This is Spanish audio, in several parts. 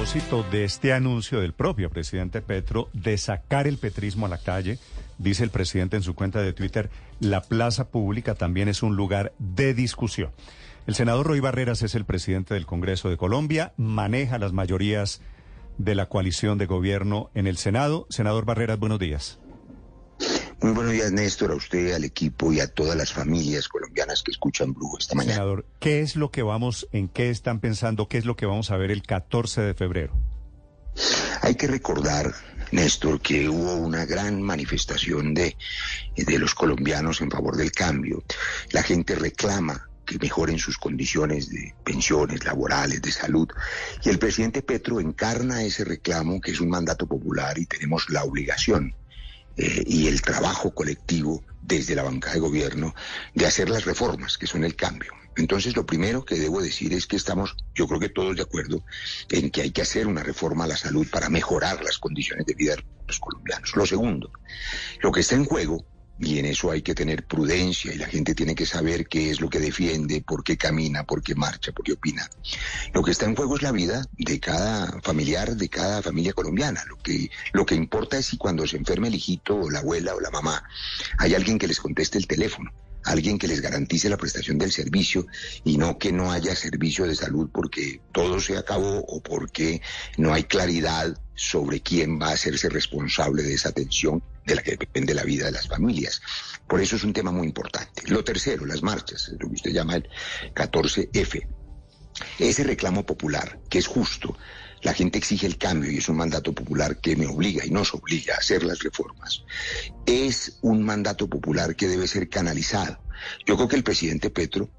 propósito de este anuncio del propio presidente Petro de sacar el petrismo a la calle, dice el presidente en su cuenta de Twitter, la plaza pública también es un lugar de discusión. El senador Roy Barreras es el presidente del Congreso de Colombia, maneja las mayorías de la coalición de gobierno en el Senado. Senador Barreras, buenos días. Muy buenos días, Néstor, a usted, al equipo y a todas las familias colombianas que escuchan Blue esta mañana. Senador, ¿qué es lo que vamos, en qué están pensando, qué es lo que vamos a ver el 14 de febrero? Hay que recordar, Néstor, que hubo una gran manifestación de, de los colombianos en favor del cambio. La gente reclama que mejoren sus condiciones de pensiones laborales, de salud. Y el presidente Petro encarna ese reclamo, que es un mandato popular, y tenemos la obligación eh, y el trabajo colectivo desde la banca de gobierno de hacer las reformas, que son el cambio. Entonces, lo primero que debo decir es que estamos, yo creo que todos de acuerdo, en que hay que hacer una reforma a la salud para mejorar las condiciones de vida de los colombianos. Lo segundo, lo que está en juego y en eso hay que tener prudencia y la gente tiene que saber qué es lo que defiende, por qué camina, por qué marcha, por qué opina. Lo que está en juego es la vida de cada familiar, de cada familia colombiana. Lo que, lo que importa es si cuando se enferme el hijito o la abuela o la mamá, hay alguien que les conteste el teléfono alguien que les garantice la prestación del servicio y no que no haya servicio de salud porque todo se acabó o porque no hay claridad sobre quién va a hacerse responsable de esa atención de la que depende la vida de las familias. Por eso es un tema muy importante. Lo tercero, las marchas, lo que usted llama el 14F. Ese reclamo popular, que es justo, la gente exige el cambio y es un mandato popular que me obliga y nos obliga a hacer las reformas. Es un mandato popular que debe ser canalizado. Yo creo que el presidente Petro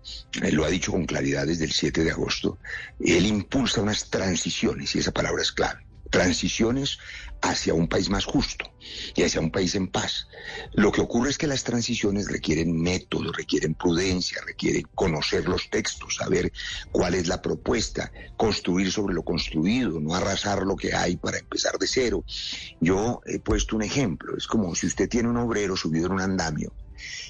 eh, lo ha dicho con claridad desde el 7 de agosto. Él impulsa unas transiciones y esa palabra es clave transiciones hacia un país más justo y hacia un país en paz. Lo que ocurre es que las transiciones requieren método, requieren prudencia, requieren conocer los textos, saber cuál es la propuesta, construir sobre lo construido, no arrasar lo que hay para empezar de cero. Yo he puesto un ejemplo, es como si usted tiene un obrero subido en un andamio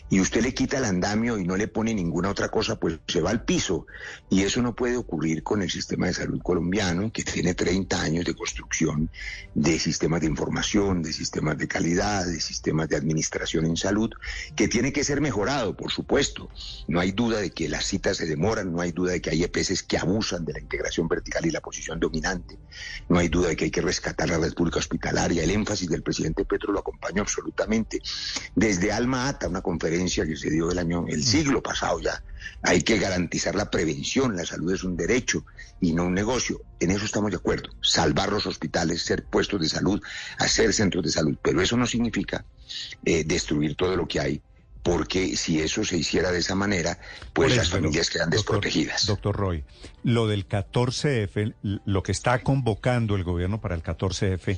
y usted le quita el andamio y no le pone ninguna otra cosa, pues se va al piso. Y eso no puede ocurrir con el sistema de salud colombiano, que tiene 30 años de construcción de sistemas de información, de sistemas de calidad, de sistemas de administración en salud, que tiene que ser mejorado, por supuesto. No hay duda de que las citas se demoran, no hay duda de que hay EPS que abusan de la integración vertical y la posición dominante, no hay duda de que hay que rescatar la red pública hospitalaria. El énfasis del presidente Petro lo acompañó absolutamente. Desde Alma Ata, una conferencia que se dio el año, el siglo pasado ya. Hay que garantizar la prevención, la salud es un derecho y no un negocio. En eso estamos de acuerdo. Salvar los hospitales, ser puestos de salud, hacer centros de salud. Pero eso no significa eh, destruir todo lo que hay porque si eso se hiciera de esa manera, pues las familias quedan desprotegidas. Doctor Roy, lo del 14F, lo que está convocando el gobierno para el 14F,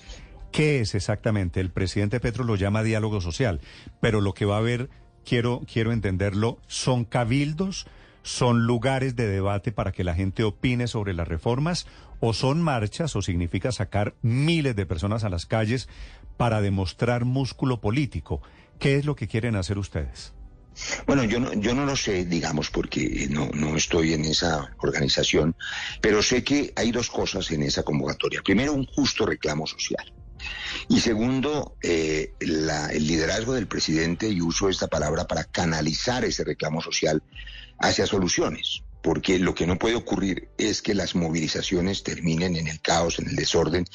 ¿Qué es exactamente? El presidente Petro lo llama diálogo social, pero lo que va a haber, quiero, quiero entenderlo, son cabildos, son lugares de debate para que la gente opine sobre las reformas, o son marchas, o significa sacar miles de personas a las calles para demostrar músculo político. ¿Qué es lo que quieren hacer ustedes? Bueno, yo no, yo no lo sé, digamos, porque no, no estoy en esa organización, pero sé que hay dos cosas en esa convocatoria. Primero, un justo reclamo social. Y segundo, eh, el liderazgo del presidente, y uso esta palabra para canalizar ese reclamo social hacia soluciones porque lo que no puede ocurrir es que las movilizaciones terminen en el caos, en el desorden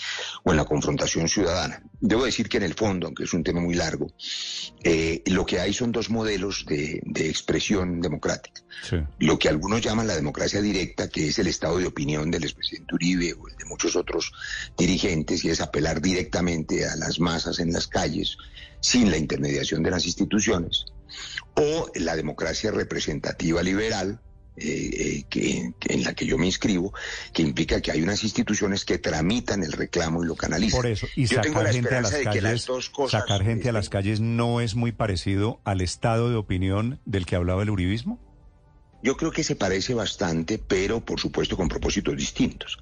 o en la confrontación ciudadana. Debo decir que en el fondo, aunque es un tema muy largo, eh, lo que hay son dos modelos de, expresión democrática. Lo que algunos llaman la democracia directa, que es el estado de opinión del expresidente Uribe o el de muchos otros dirigentes, y es apelar directamente a las masas en las calles sin la intermediación de las instituciones, o la democracia representativa liberal, eh, que, en la que yo me inscribo, que implica que hay unas instituciones que tramitan el reclamo y lo canalizan. Por eso, y sacar gente a las calles, sacar gente a las calles no es muy parecido al estado de opinión del que hablaba el uribismo. Yo creo que se parece bastante, pero por supuesto con propósitos distintos.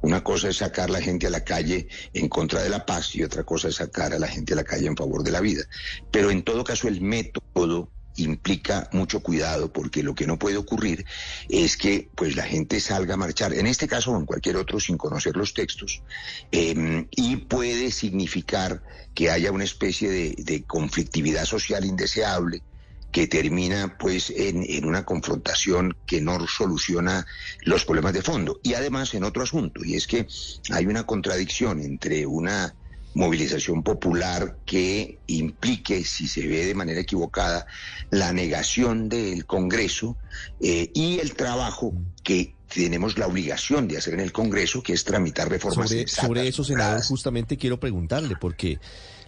Una cosa es sacar a la gente a la calle en contra de la paz y otra cosa es sacar a la gente a la calle en favor de la vida. Pero en todo caso el método implica mucho cuidado porque lo que no puede ocurrir es que pues la gente salga a marchar, en este caso o en cualquier otro sin conocer los textos, em, y puede significar que haya una especie de, conflictividad social indeseable que termina pues en, en, una confrontación que no soluciona los problemas de fondo. Y además en otro asunto, y es que hay una contradicción entre una movilización popular que implique, si se ve de manera equivocada, la negación del Congreso eh, y el trabajo que tenemos la obligación de hacer en el Congreso, que es tramitar reformas. Sobre, sobre eso, senador, justamente quiero preguntarle, porque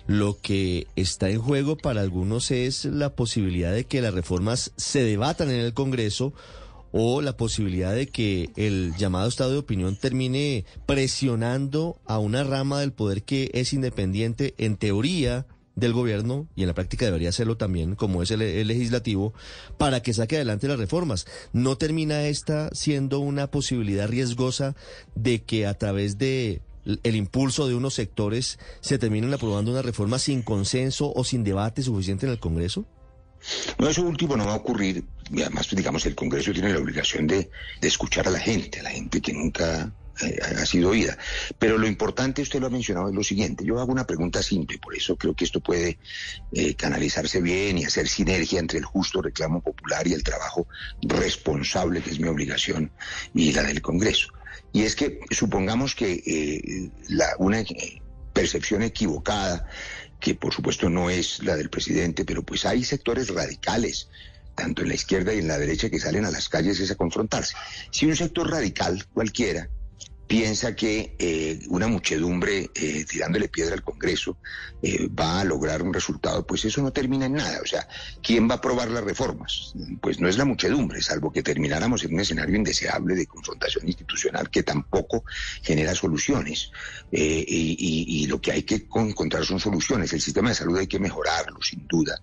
lo que está en juego para algunos es la posibilidad de que las reformas se debatan en el Congreso o la posibilidad de que el llamado estado de opinión termine presionando a una rama del poder que es independiente en teoría del gobierno y en la práctica debería serlo también, como es el, legislativo, para que saque adelante las reformas. ¿No termina esta siendo una posibilidad riesgosa de que a través de el impulso de unos sectores se terminen aprobando una reforma sin consenso o sin debate suficiente en el Congreso? No, eso último no va a ocurrir. Y además, digamos, el Congreso tiene la obligación de, escuchar a la gente, a la gente que nunca eh, ha sido oída. Pero lo importante, usted lo ha mencionado, es lo siguiente. Yo hago una pregunta simple, por eso creo que esto puede eh, canalizarse bien y hacer sinergia entre el justo reclamo popular y el trabajo responsable, que es mi obligación, y la del Congreso. Y es que supongamos que eh, la, una percepción equivocada que por supuesto no es la del presidente, pero pues hay sectores radicales, tanto en la izquierda y en la derecha, que salen a las calles a confrontarse. Si un sector radical cualquiera piensa que eh, una muchedumbre eh, tirándole piedra al Congreso eh, va a lograr un resultado, pues eso no termina en nada. O sea, ¿quién va a aprobar las reformas? Pues no es la muchedumbre, salvo que termináramos en un escenario indeseable de confrontación institucional que tampoco genera soluciones. y, lo que hay que encontrar son soluciones. El sistema de salud hay que mejorarlo, sin duda.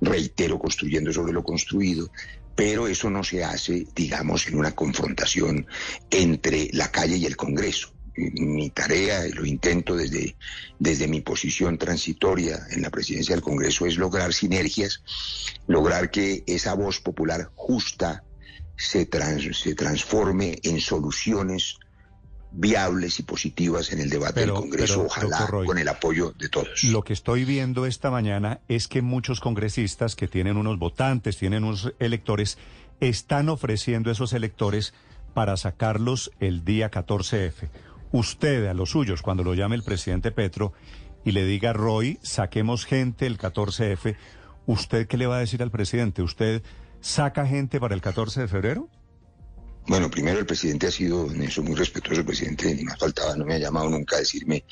Reitero, construyendo sobre lo construido pero eso no se hace, digamos, en una confrontación entre la calle y el Congreso. Mi tarea, lo intento desde, desde mi posición transitoria en la presidencia del Congreso, es lograr sinergias, lograr que esa voz popular justa se, se transforme en soluciones viables y positivas en el debate del Congreso, ojalá con el apoyo de todos. Lo que estoy viendo esta mañana es que muchos congresistas que tienen unos votantes, tienen unos electores, están ofreciendo esos electores para sacarlos el día 14F. Usted a los suyos, cuando lo llame el presidente Petro y le diga, Roy, saquemos gente el 14F, ¿usted qué le va a decir al presidente? ¿Usted saca gente para el 14 de febrero? Bueno, primero el presidente ha sido en eso muy respetuoso, el presidente ni más faltaba, no me ha llamado nunca a decirme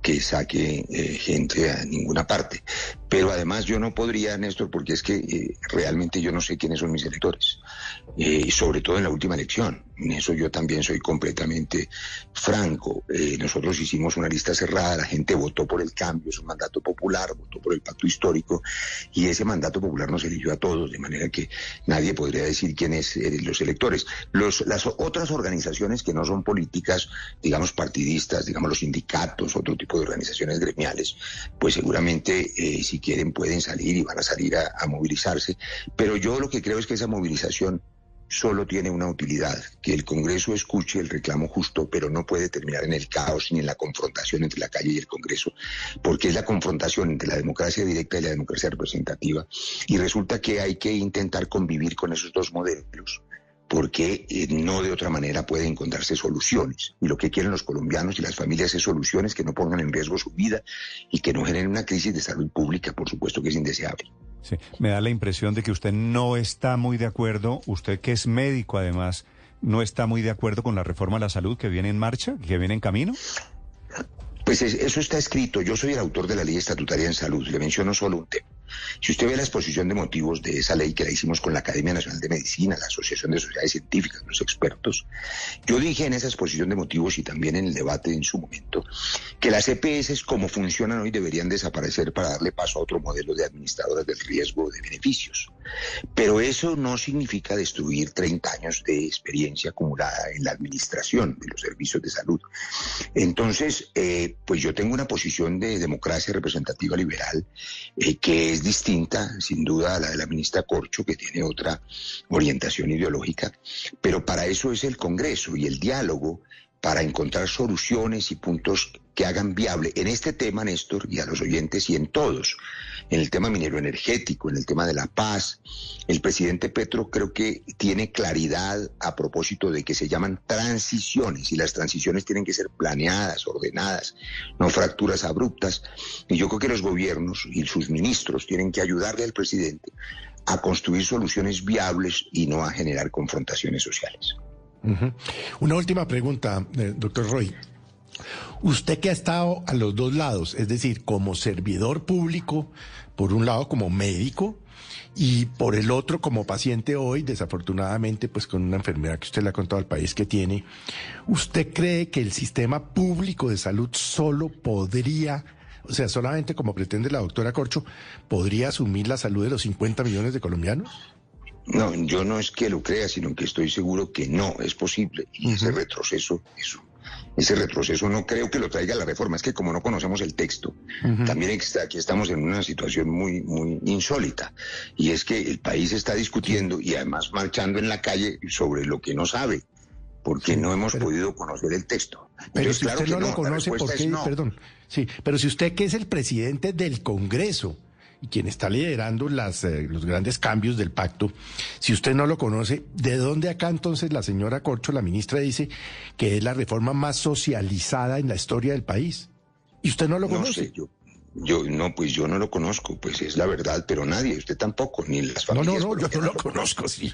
que saque eh, gente a ninguna parte. Pero además yo no podría, Néstor, porque es que eh, realmente yo no sé quiénes son mis electores, eh, sobre todo en la última elección. En eso yo también soy completamente franco. nosotros hicimos una lista cerrada, la gente votó por el cambio, es un mandato popular, por el pacto histórico y ese mandato popular nos eligió a todos, de manera que nadie podría decir quiénes los electores. Los las otras organizaciones que no son políticas, digamos partidistas, digamos los sindicatos, otro tipo de organizaciones gremiales, pues seguramente eh, si quieren pueden salir y van a salir a movilizarse. Pero yo lo que creo es que esa movilización solo tiene una utilidad, que el Congreso escuche el reclamo justo, pero no puede terminar en el caos ni en la confrontación entre la calle y el Congreso, porque es la confrontación entre la democracia directa y la democracia representativa. Y resulta que hay que intentar convivir con esos dos modelos porque eh, no de otra manera puede encontrarse soluciones. Y lo que quieren los colombianos y las familias es soluciones que no pongan en riesgo su vida y que no generen una crisis de salud pública, por supuesto que es indeseable. Sí, me da la impresión de que usted no está muy de acuerdo, usted que es médico además, no está muy de acuerdo con la reforma a la salud que viene en marcha, que viene en camino. Pues eso está escrito. Yo soy el autor de la ley estatutaria en salud. Le menciono solo un tema. Si usted ve la exposición de motivos de esa ley que la hicimos con la Academia Nacional de Medicina, la Asociación de Sociedades Científicas, los expertos, yo dije en esa exposición de motivos y también en el debate en su momento que las EPS como funcionan hoy deberían desaparecer para darle paso a otro modelo de administradoras del riesgo de beneficios. Pero eso no significa destruir 30 años de experiencia acumulada en la administración de los servicios de salud. Entonces, eh, pues yo tengo una posición de democracia representativa liberal eh, que es distinta, sin duda, a la de la ministra Corcho, que tiene otra orientación ideológica, pero para eso es el Congreso y el diálogo para encontrar soluciones y puntos que hagan viable en este tema, Néstor, y a los oyentes y en todos, en el tema minero energético, en el tema de la paz. El presidente Petro creo que tiene claridad a propósito de que se llaman transiciones y las transiciones tienen que ser planeadas, ordenadas, no fracturas abruptas. Y yo creo que los gobiernos y sus ministros tienen que ayudarle al presidente a construir soluciones viables y no a generar confrontaciones sociales. Una última pregunta, eh, doctor Roy. Usted que ha estado a los dos lados, es decir, como servidor público, por un lado como médico y por el otro como paciente hoy, desafortunadamente, pues con una enfermedad que usted le ha contado al país que tiene, ¿usted cree que el sistema público de salud solo podría, o sea, solamente como pretende la doctora Corcho, podría asumir la salud de los 50 millones de colombianos? No, yo no es que lo crea, sino que estoy seguro que no es posible. Y ese retroceso, eso, ese retroceso no creo que lo traiga la reforma. Es que como no conocemos el texto, también aquí estamos en una situación muy, muy insólita. Y es que el país está discutiendo y además marchando en la calle sobre lo que no sabe, porque no hemos podido conocer el texto. Pero si usted no, lo conoce, ¿por qué? Perdón. Sí, pero si usted que es el presidente del Congreso, y quien está liderando las, eh, los grandes cambios del pacto, si usted no lo conoce, ¿de dónde acá entonces la señora Corcho, la ministra, dice que es la reforma más socializada en la historia del país? ¿Y usted no lo conoce? yo, yo, no, pues yo no lo conozco, pues es la verdad, pero nadie, usted tampoco, ni las familias. No, no, no, yo no lo conozco, sí.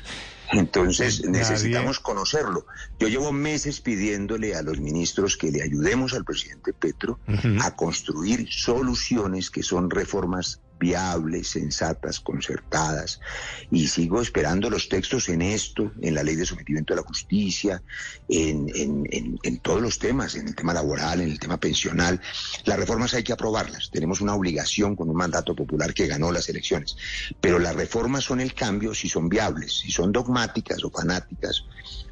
Entonces necesitamos conocerlo. Yo llevo meses pidiéndole a los ministros que le ayudemos al presidente Petro a construir soluciones que son reformas viables, sensatas, concertadas. Y sigo esperando los textos en esto, en la ley de sometimiento a la justicia, en, en, en, todos los temas, en el tema laboral, en el tema pensional. Las reformas hay que aprobarlas. Tenemos una obligación con un mandato popular que ganó las elecciones. Pero las reformas son el cambio si son viables, si son dogmáticas o fanáticas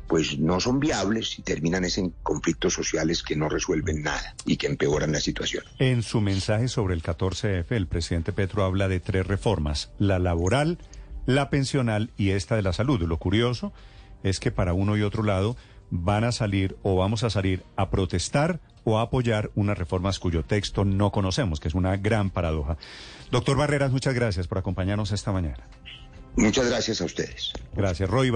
pues no son viables y terminan en conflictos sociales que no resuelven nada y que empeoran la situación. En su mensaje sobre el 14F, el presidente Petro habla de tres reformas, la laboral, la pensional y esta de la salud. Lo curioso es que para uno y otro lado van a salir o vamos a salir a protestar o a apoyar unas reformas cuyo texto no conocemos, que es una gran paradoja. Doctor Barreras, muchas gracias por acompañarnos esta mañana. Muchas gracias a ustedes. Gracias, Roy.